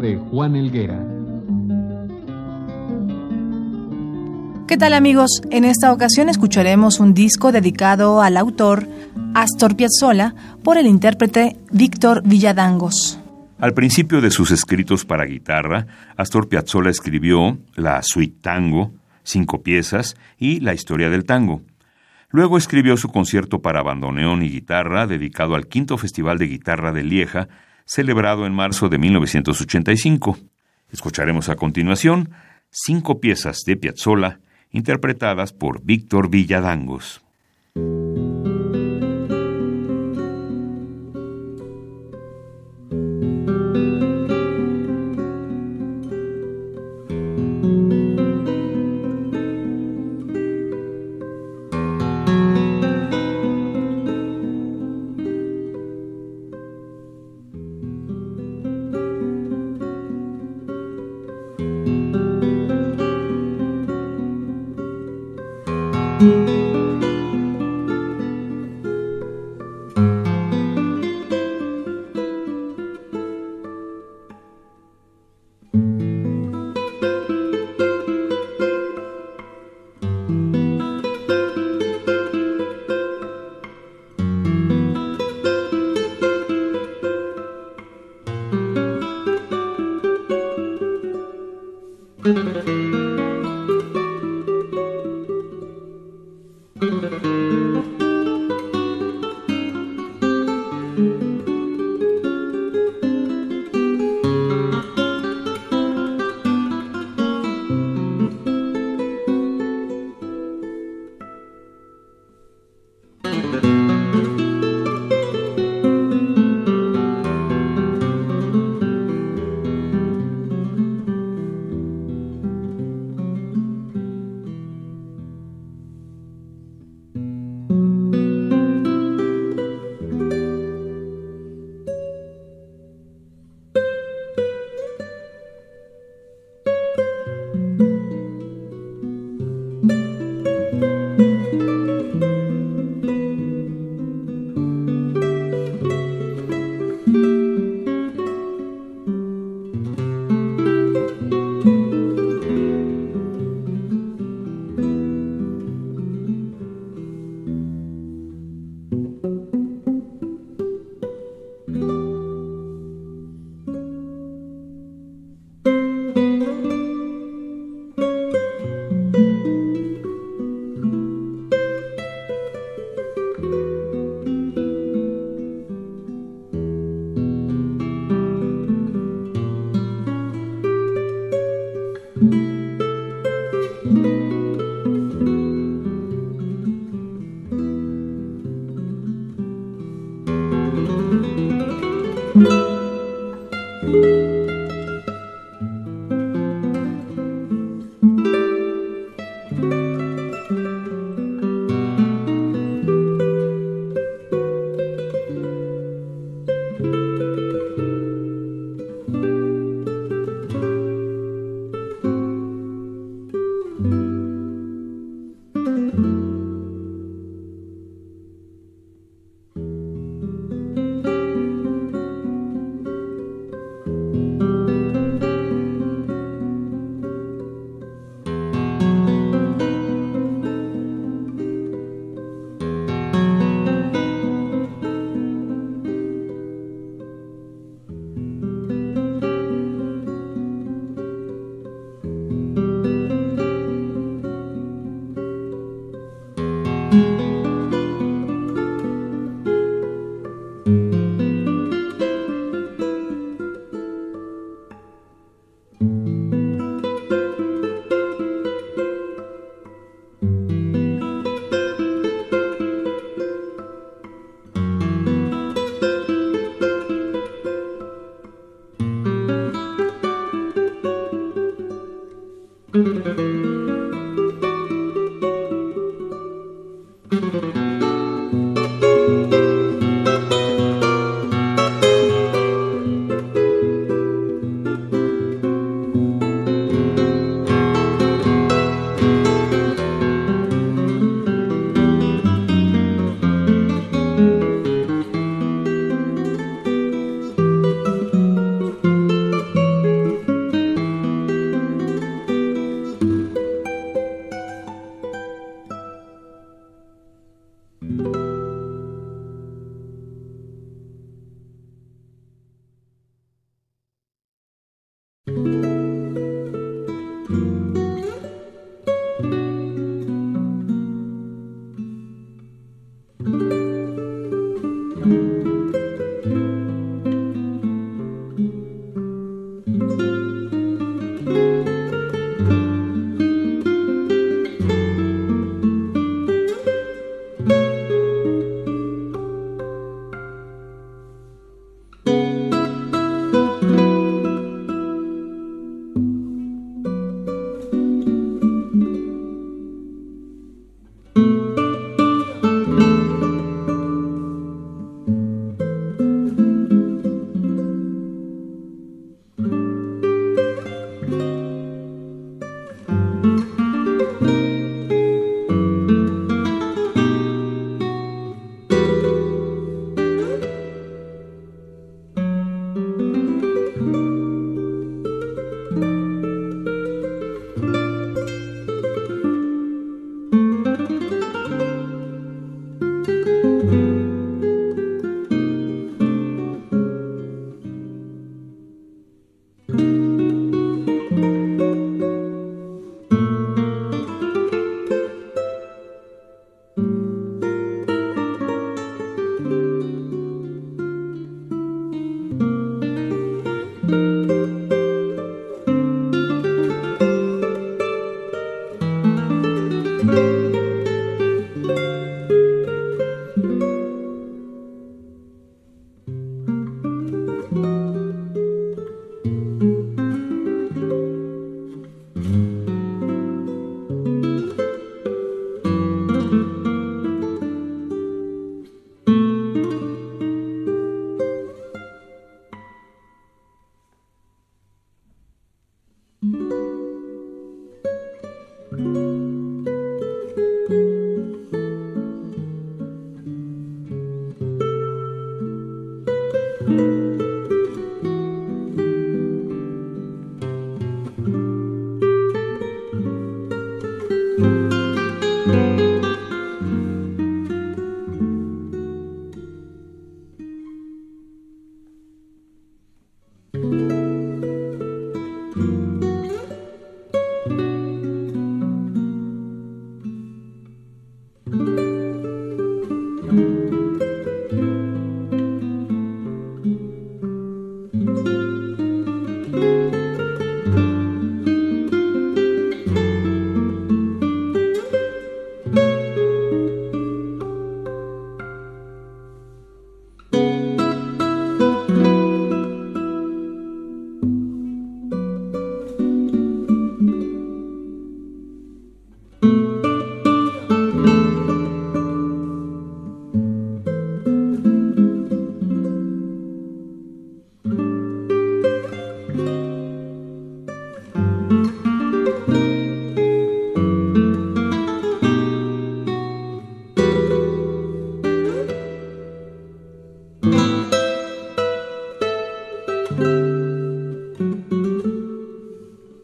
De Juan Elguera. ¿Qué tal amigos? En esta ocasión escucharemos un disco dedicado al autor Astor Piazzolla por el intérprete Víctor Villadangos. Al principio de sus escritos para guitarra, Astor Piazzolla escribió la Suite Tango, cinco piezas, y la historia del tango. Luego escribió su concierto para bandoneón y guitarra dedicado al quinto Festival de Guitarra de Lieja, celebrado en marzo de 1985. Escucharemos a continuación cinco piezas de Piazzolla interpretadas por Víctor Villadangos.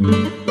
Mm-hmm.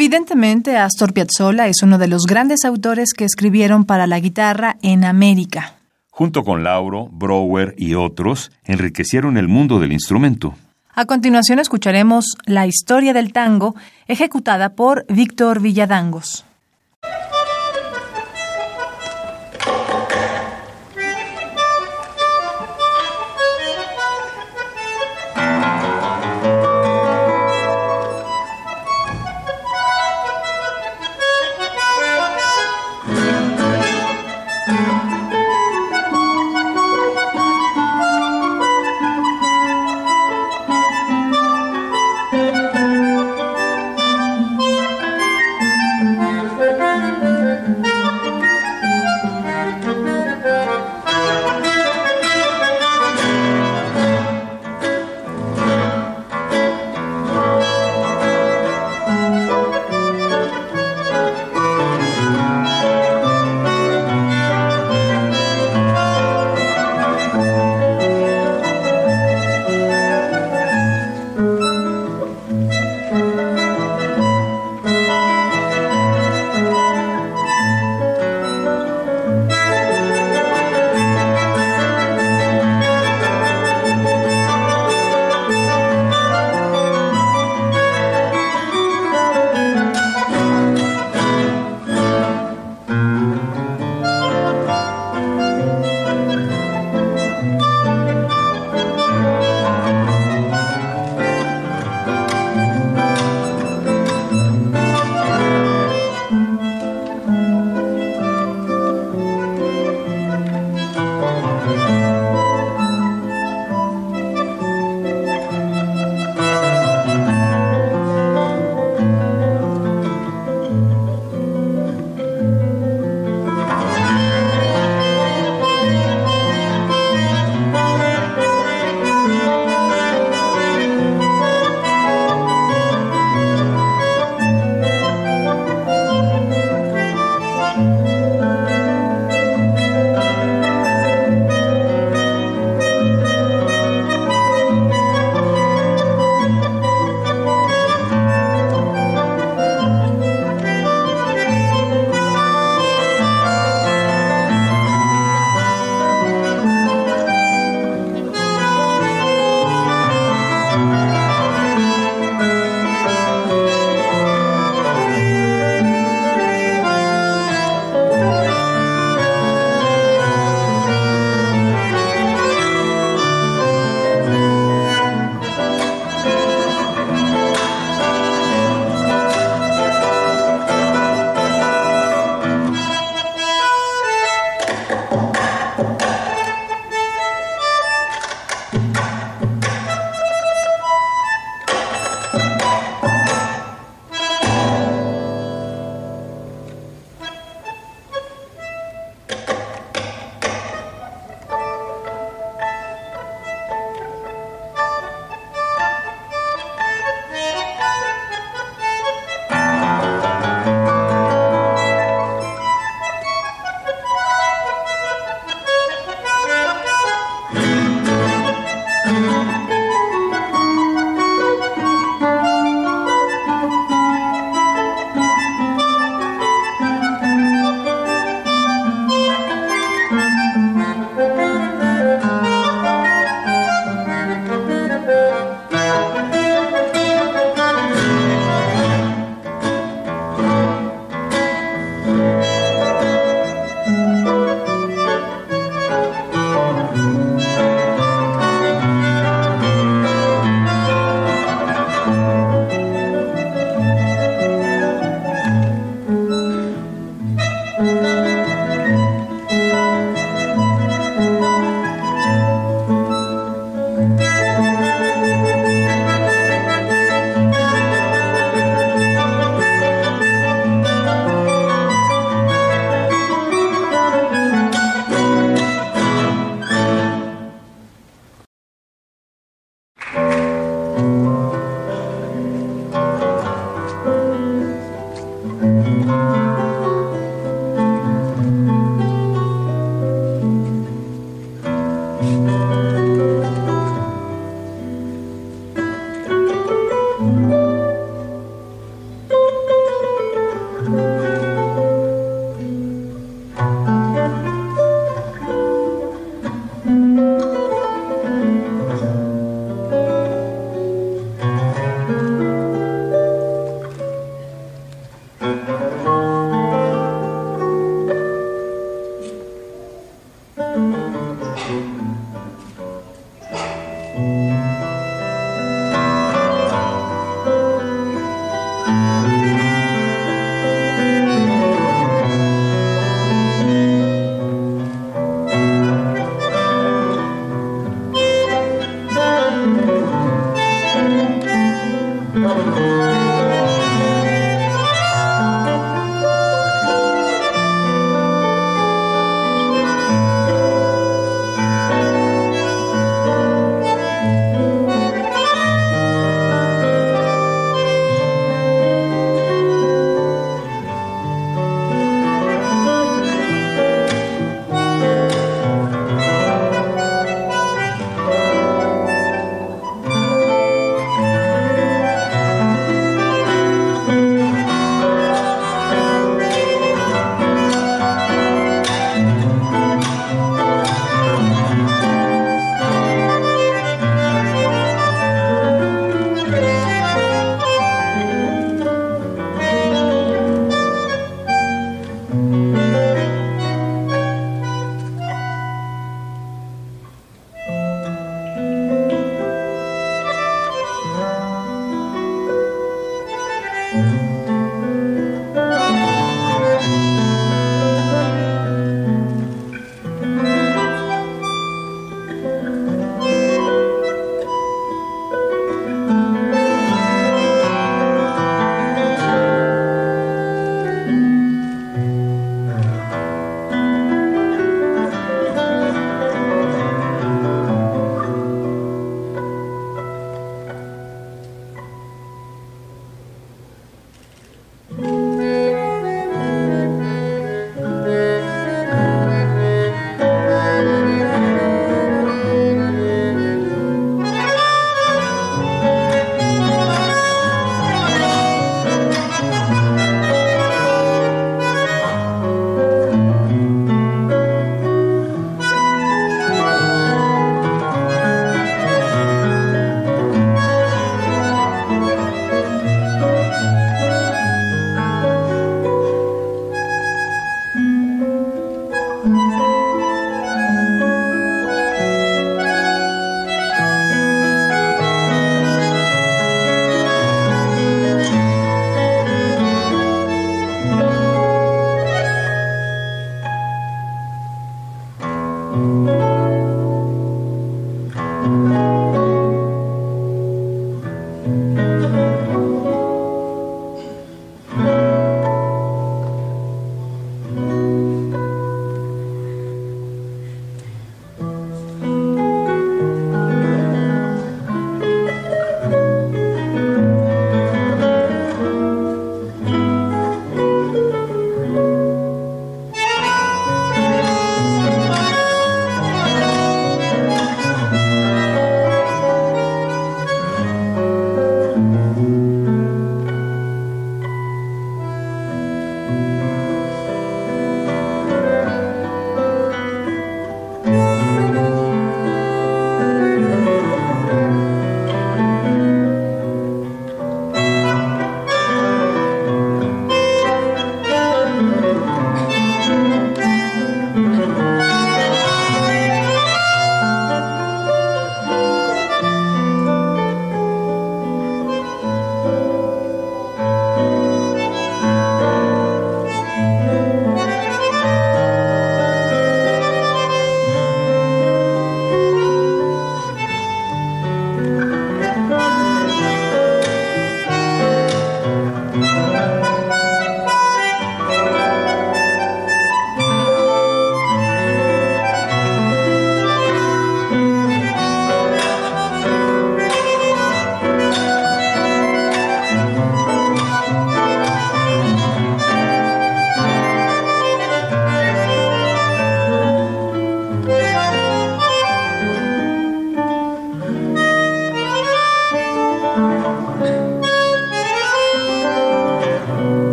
Evidentemente, Astor Piazzolla es uno de los grandes autores que escribieron para la guitarra en América. Junto con Lauro, Brower y otros, enriquecieron el mundo del instrumento. A continuación escucharemos La historia del tango, ejecutada por Víctor Villadangos.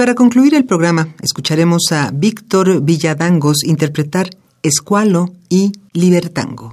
Para concluir el programa, escucharemos a Víctor Villadangos interpretar Escualo y Libertango.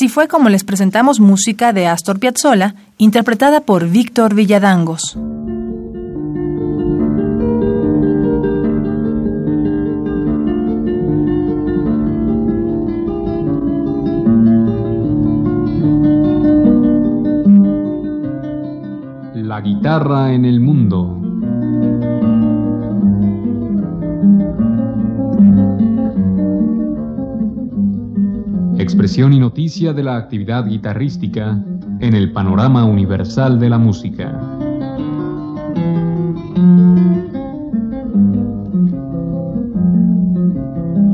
Así fue como les presentamos música de Astor Piazzolla, interpretada por Víctor Villadangos. La guitarra en el mundo. Expresión y noticia de la actividad guitarrística en el panorama universal de la música.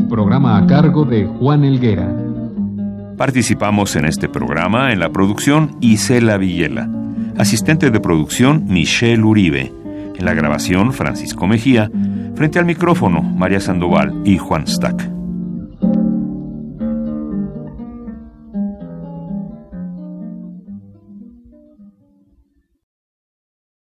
Programa a cargo de Juan Elguera. Participamos en este programa en la producción Isela Villela, asistente de producción Michelle Uribe, en la grabación Francisco Mejía, frente al micrófono María Sandoval y Juan Stack.